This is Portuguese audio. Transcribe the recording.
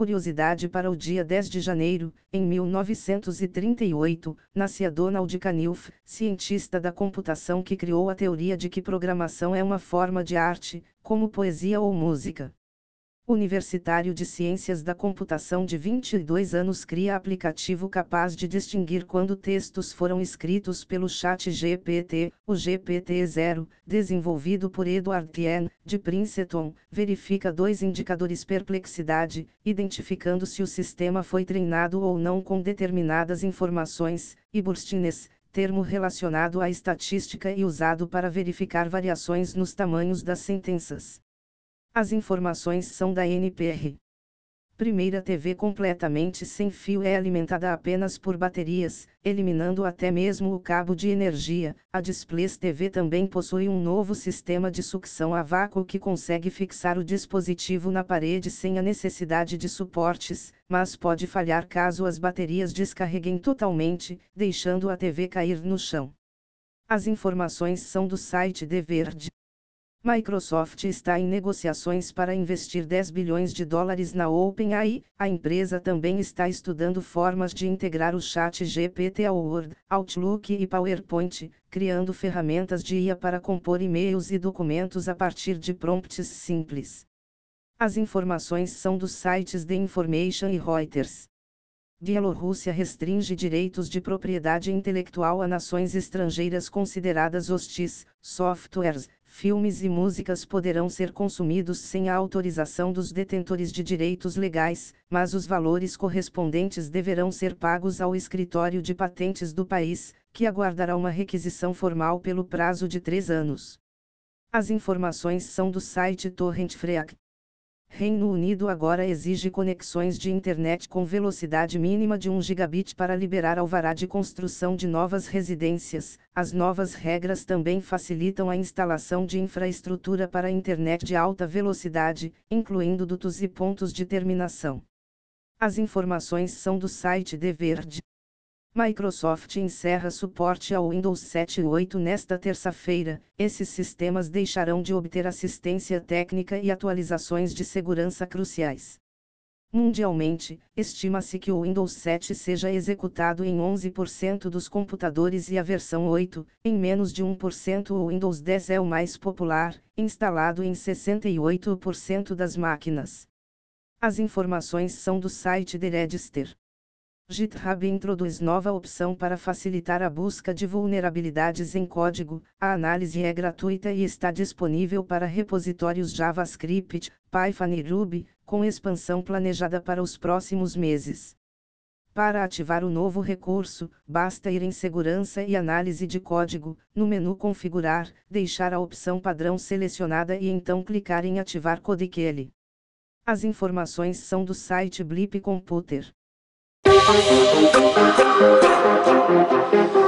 Curiosidade para o dia 10 de janeiro, em 1938, nascia Donald Knuth, cientista da computação que criou a teoria de que programação é uma forma de arte, como poesia ou música universitário de Ciências da Computação de 22 anos cria aplicativo capaz de distinguir quando textos foram escritos pelo chat GPT, o GPT-0, desenvolvido por Edward Tien, de Princeton, verifica dois indicadores perplexidade, identificando se o sistema foi treinado ou não com determinadas informações, e burstiness, termo relacionado à estatística e usado para verificar variações nos tamanhos das sentenças. As informações são da NPR. Primeira TV completamente sem fio é alimentada apenas por baterias, eliminando até mesmo o cabo de energia. A Displays TV também possui um novo sistema de sucção a vácuo que consegue fixar o dispositivo na parede sem a necessidade de suportes, mas pode falhar caso as baterias descarreguem totalmente, deixando a TV cair no chão. As informações são do site The Verde. Microsoft está em negociações para investir 10 bilhões de dólares na OpenAI. A empresa também está estudando formas de integrar o Chat GPT ao Word, Outlook e PowerPoint, criando ferramentas de IA para compor e-mails e documentos a partir de prompts simples. As informações são dos sites The Information e Reuters. Bielorrússia restringe direitos de propriedade intelectual a nações estrangeiras consideradas hostis, softwares, filmes e músicas poderão ser consumidos sem a autorização dos detentores de direitos legais, mas os valores correspondentes deverão ser pagos ao escritório de patentes do país, que aguardará uma requisição formal pelo prazo de três anos. As informações são do site Torrent Freak. Reino Unido agora exige conexões de internet com velocidade mínima de 1 gigabit para liberar alvará de construção de novas residências. As novas regras também facilitam a instalação de infraestrutura para internet de alta velocidade, incluindo dutos e pontos de terminação. As informações são do site The Verde. Microsoft encerra suporte ao Windows 7 e 8 nesta terça-feira. Esses sistemas deixarão de obter assistência técnica e atualizações de segurança cruciais. Mundialmente, estima-se que o Windows 7 seja executado em 11% dos computadores e a versão 8, em menos de 1%. O Windows 10 é o mais popular, instalado em 68% das máquinas. As informações são do site The Register. GitHub introduz nova opção para facilitar a busca de vulnerabilidades em código. A análise é gratuita e está disponível para repositórios JavaScript, Python e Ruby, com expansão planejada para os próximos meses. Para ativar o novo recurso, basta ir em Segurança e Análise de Código, no menu Configurar, deixar a opção padrão selecionada e então clicar em Ativar Codecl. As informações são do site Blip Computer. Thank you.